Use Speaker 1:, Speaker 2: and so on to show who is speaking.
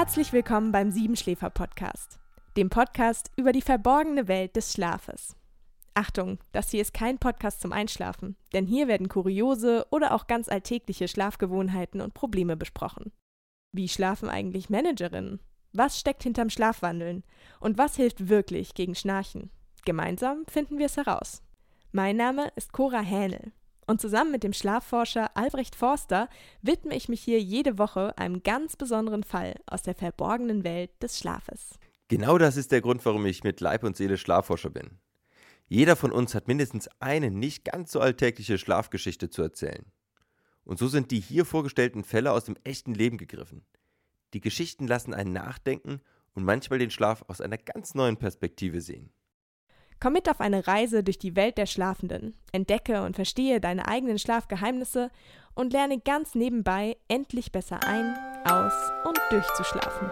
Speaker 1: Herzlich willkommen beim Siebenschläfer Podcast, dem Podcast über die verborgene Welt des Schlafes. Achtung, das hier ist kein Podcast zum Einschlafen, denn hier werden kuriose oder auch ganz alltägliche Schlafgewohnheiten und Probleme besprochen. Wie schlafen eigentlich Managerinnen? Was steckt hinterm Schlafwandeln? Und was hilft wirklich gegen Schnarchen? Gemeinsam finden wir es heraus. Mein Name ist Cora Hähnel und zusammen mit dem Schlafforscher Albrecht Forster widme ich mich hier jede Woche einem ganz besonderen Fall aus der verborgenen Welt des Schlafes.
Speaker 2: Genau das ist der Grund, warum ich mit Leib und Seele Schlafforscher bin. Jeder von uns hat mindestens eine nicht ganz so alltägliche Schlafgeschichte zu erzählen. Und so sind die hier vorgestellten Fälle aus dem echten Leben gegriffen. Die Geschichten lassen einen nachdenken und manchmal den Schlaf aus einer ganz neuen Perspektive sehen.
Speaker 1: Komm mit auf eine Reise durch die Welt der Schlafenden, entdecke und verstehe deine eigenen Schlafgeheimnisse und lerne ganz nebenbei endlich besser ein, aus und durchzuschlafen.